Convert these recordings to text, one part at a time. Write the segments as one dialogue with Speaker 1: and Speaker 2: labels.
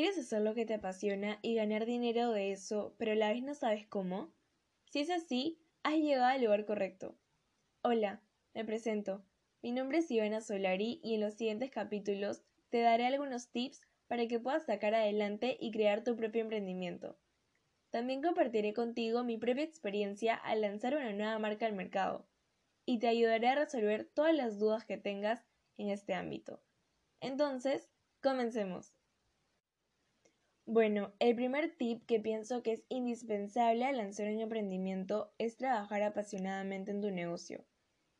Speaker 1: ¿Quieres hacer lo que te apasiona y ganar dinero de eso, pero a la vez no sabes cómo? Si es así, has llegado al lugar correcto. Hola, me presento. Mi nombre es Ivana Solari y en los siguientes capítulos te daré algunos tips para que puedas sacar adelante y crear tu propio emprendimiento. También compartiré contigo mi propia experiencia al lanzar una nueva marca al mercado y te ayudaré a resolver todas las dudas que tengas en este ámbito. Entonces, comencemos. Bueno, el primer tip que pienso que es indispensable al lanzar un emprendimiento es trabajar apasionadamente en tu negocio.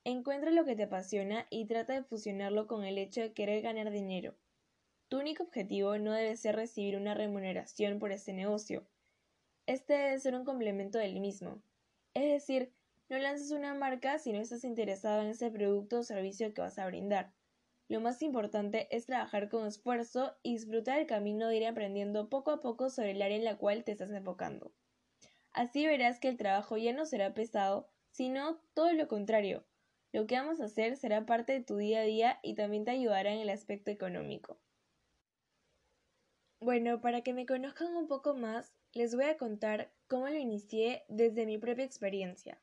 Speaker 1: Encuentra lo que te apasiona y trata de fusionarlo con el hecho de querer ganar dinero. Tu único objetivo no debe ser recibir una remuneración por ese negocio. Este debe ser un complemento del mismo. Es decir, no lances una marca si no estás interesado en ese producto o servicio que vas a brindar. Lo más importante es trabajar con esfuerzo y disfrutar el camino de ir aprendiendo poco a poco sobre el área en la cual te estás enfocando. Así verás que el trabajo ya no será pesado, sino todo lo contrario. Lo que vamos a hacer será parte de tu día a día y también te ayudará en el aspecto económico. Bueno, para que me conozcan un poco más, les voy a contar cómo lo inicié desde mi propia experiencia.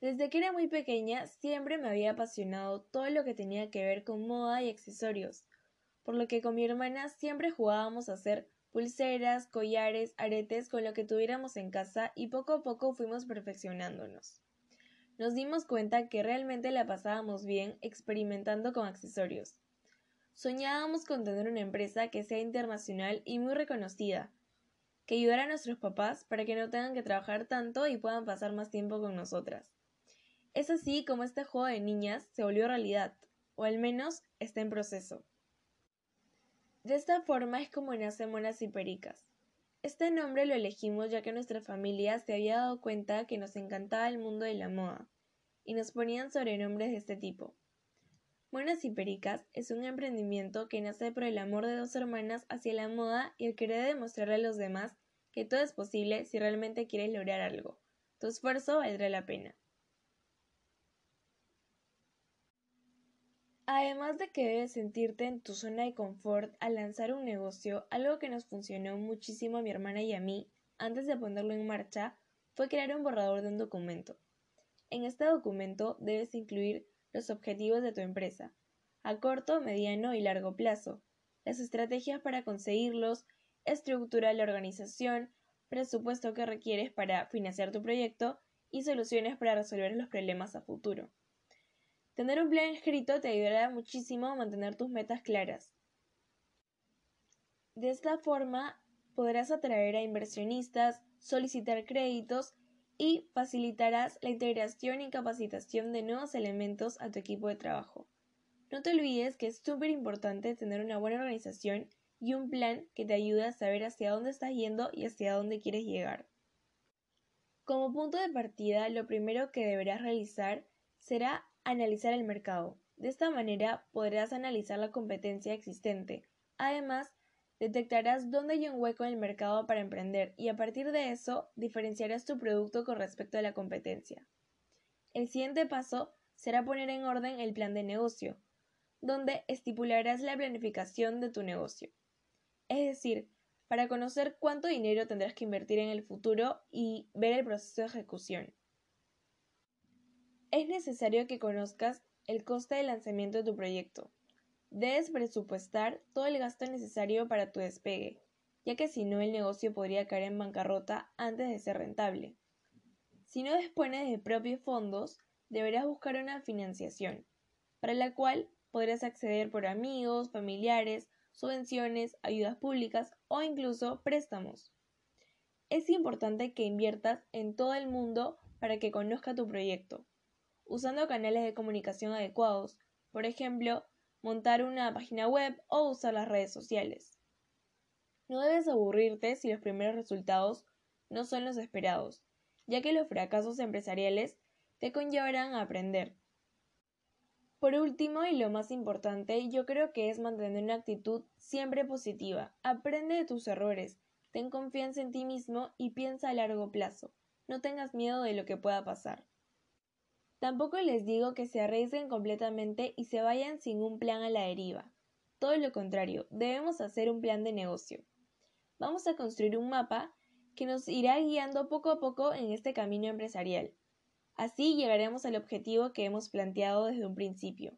Speaker 1: Desde que era muy pequeña siempre me había apasionado todo lo que tenía que ver con moda y accesorios, por lo que con mi hermana siempre jugábamos a hacer pulseras, collares, aretes con lo que tuviéramos en casa y poco a poco fuimos perfeccionándonos. Nos dimos cuenta que realmente la pasábamos bien experimentando con accesorios. Soñábamos con tener una empresa que sea internacional y muy reconocida, que ayudara a nuestros papás para que no tengan que trabajar tanto y puedan pasar más tiempo con nosotras. Es así como este juego de niñas se volvió realidad, o al menos está en proceso. De esta forma es como nacen Monas y Pericas. Este nombre lo elegimos ya que nuestra familia se había dado cuenta que nos encantaba el mundo de la moda, y nos ponían sobrenombres de este tipo. Monas y Pericas es un emprendimiento que nace por el amor de dos hermanas hacia la moda y el querer demostrarle a los demás que todo es posible si realmente quieres lograr algo. Tu esfuerzo valdrá la pena. Además de que debes sentirte en tu zona de confort al lanzar un negocio, algo que nos funcionó muchísimo a mi hermana y a mí antes de ponerlo en marcha fue crear un borrador de un documento. En este documento debes incluir los objetivos de tu empresa, a corto, mediano y largo plazo, las estrategias para conseguirlos, estructura de la organización, presupuesto que requieres para financiar tu proyecto y soluciones para resolver los problemas a futuro. Tener un plan escrito te ayudará muchísimo a mantener tus metas claras. De esta forma podrás atraer a inversionistas, solicitar créditos y facilitarás la integración y capacitación de nuevos elementos a tu equipo de trabajo. No te olvides que es súper importante tener una buena organización y un plan que te ayude a saber hacia dónde estás yendo y hacia dónde quieres llegar. Como punto de partida, lo primero que deberás realizar será Analizar el mercado. De esta manera podrás analizar la competencia existente. Además, detectarás dónde hay un hueco en el mercado para emprender y a partir de eso diferenciarás tu producto con respecto a la competencia. El siguiente paso será poner en orden el plan de negocio, donde estipularás la planificación de tu negocio. Es decir, para conocer cuánto dinero tendrás que invertir en el futuro y ver el proceso de ejecución. Es necesario que conozcas el coste de lanzamiento de tu proyecto. Debes presupuestar todo el gasto necesario para tu despegue, ya que si no el negocio podría caer en bancarrota antes de ser rentable. Si no dispones de propios fondos, deberás buscar una financiación, para la cual podrás acceder por amigos, familiares, subvenciones, ayudas públicas o incluso préstamos. Es importante que inviertas en todo el mundo para que conozca tu proyecto usando canales de comunicación adecuados, por ejemplo, montar una página web o usar las redes sociales. No debes aburrirte si los primeros resultados no son los esperados, ya que los fracasos empresariales te conllevarán a aprender. Por último, y lo más importante, yo creo que es mantener una actitud siempre positiva. Aprende de tus errores, ten confianza en ti mismo y piensa a largo plazo. No tengas miedo de lo que pueda pasar. Tampoco les digo que se arriesguen completamente y se vayan sin un plan a la deriva. Todo lo contrario, debemos hacer un plan de negocio. vamos a construir un mapa que nos irá guiando poco a poco en este camino empresarial. Así llegaremos al objetivo que hemos planteado desde un principio.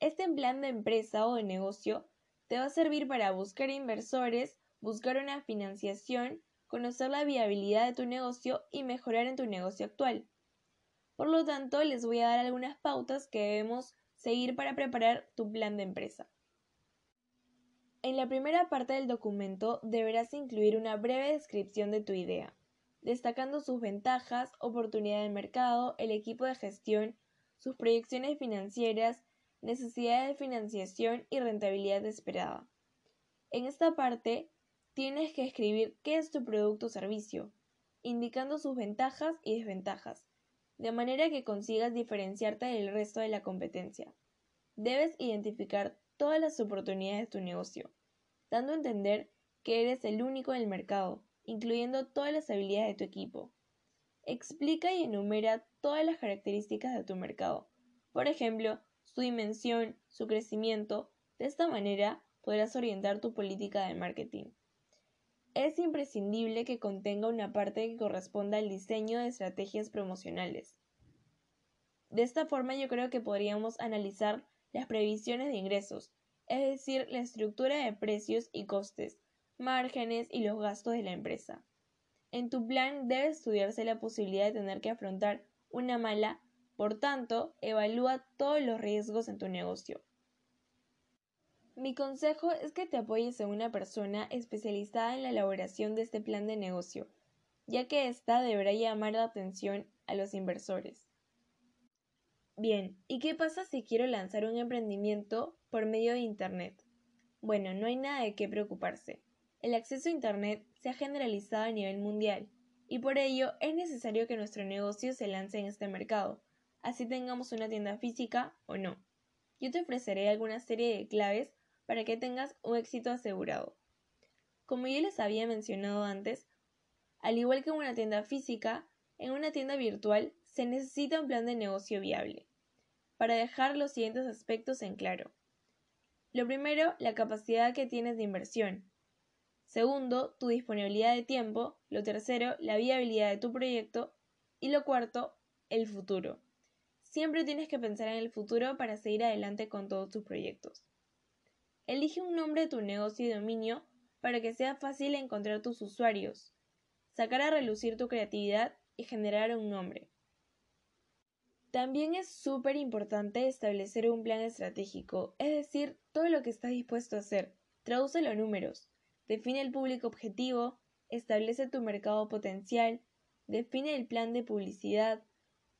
Speaker 1: Este plan de empresa o de negocio te va a servir para buscar inversores, buscar una financiación, conocer la viabilidad de tu negocio y mejorar en tu negocio actual. Por lo tanto, les voy a dar algunas pautas que debemos seguir para preparar tu plan de empresa. En la primera parte del documento deberás incluir una breve descripción de tu idea, destacando sus ventajas, oportunidad de mercado, el equipo de gestión, sus proyecciones financieras, necesidad de financiación y rentabilidad esperada. En esta parte tienes que escribir qué es tu producto o servicio, indicando sus ventajas y desventajas, de manera que consigas diferenciarte del resto de la competencia. Debes identificar todas las oportunidades de tu negocio, dando a entender que eres el único en el mercado, incluyendo todas las habilidades de tu equipo. Explica y enumera todas las características de tu mercado, por ejemplo, su dimensión, su crecimiento. De esta manera podrás orientar tu política de marketing. Es imprescindible que contenga una parte que corresponda al diseño de estrategias promocionales. De esta forma yo creo que podríamos analizar las previsiones de ingresos, es decir, la estructura de precios y costes, márgenes y los gastos de la empresa. En tu plan debe estudiarse la posibilidad de tener que afrontar una mala, por tanto, evalúa todos los riesgos en tu negocio. Mi consejo es que te apoyes en una persona especializada en la elaboración de este plan de negocio, ya que ésta deberá llamar la atención a los inversores. Bien, ¿y qué pasa si quiero lanzar un emprendimiento por medio de Internet? Bueno, no hay nada de qué preocuparse. El acceso a Internet se ha generalizado a nivel mundial y por ello es necesario que nuestro negocio se lance en este mercado, así tengamos una tienda física o no. Yo te ofreceré alguna serie de claves para que tengas un éxito asegurado. Como ya les había mencionado antes, al igual que en una tienda física, en una tienda virtual se necesita un plan de negocio viable. Para dejar los siguientes aspectos en claro. Lo primero, la capacidad que tienes de inversión. Segundo, tu disponibilidad de tiempo. Lo tercero, la viabilidad de tu proyecto. Y lo cuarto, el futuro. Siempre tienes que pensar en el futuro para seguir adelante con todos tus proyectos. Elige un nombre de tu negocio y dominio para que sea fácil encontrar tus usuarios, sacar a relucir tu creatividad y generar un nombre. También es súper importante establecer un plan estratégico, es decir, todo lo que estás dispuesto a hacer. Tradúcelo a números. Define el público objetivo, establece tu mercado potencial, define el plan de publicidad,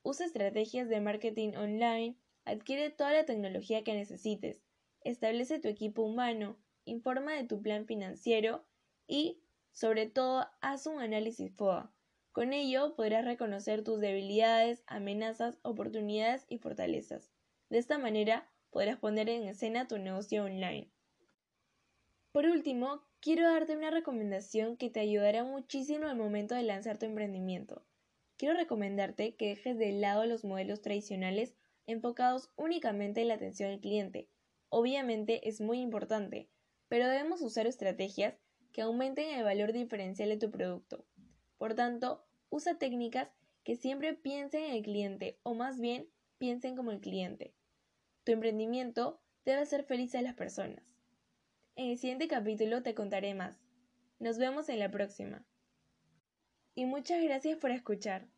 Speaker 1: usa estrategias de marketing online, adquiere toda la tecnología que necesites, establece tu equipo humano, informa de tu plan financiero y, sobre todo, haz un análisis FOA con ello podrás reconocer tus debilidades, amenazas, oportunidades y fortalezas. De esta manera podrás poner en escena tu negocio online. Por último, quiero darte una recomendación que te ayudará muchísimo al momento de lanzar tu emprendimiento. Quiero recomendarte que dejes de lado los modelos tradicionales enfocados únicamente en la atención al cliente. Obviamente es muy importante, pero debemos usar estrategias que aumenten el valor diferencial de tu producto. Por tanto, usa técnicas que siempre piensen en el cliente o más bien piensen como el cliente. Tu emprendimiento debe hacer feliz a las personas. En el siguiente capítulo te contaré más. Nos vemos en la próxima. Y muchas gracias por escuchar.